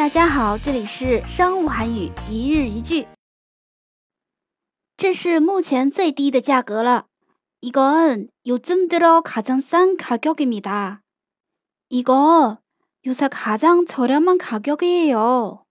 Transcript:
大家好，这里是商务韩语一日一句。这是目前最低的价格了。이건요즘들어가장싼가격입니 다。 이거요새가장저렴한가격이에 요。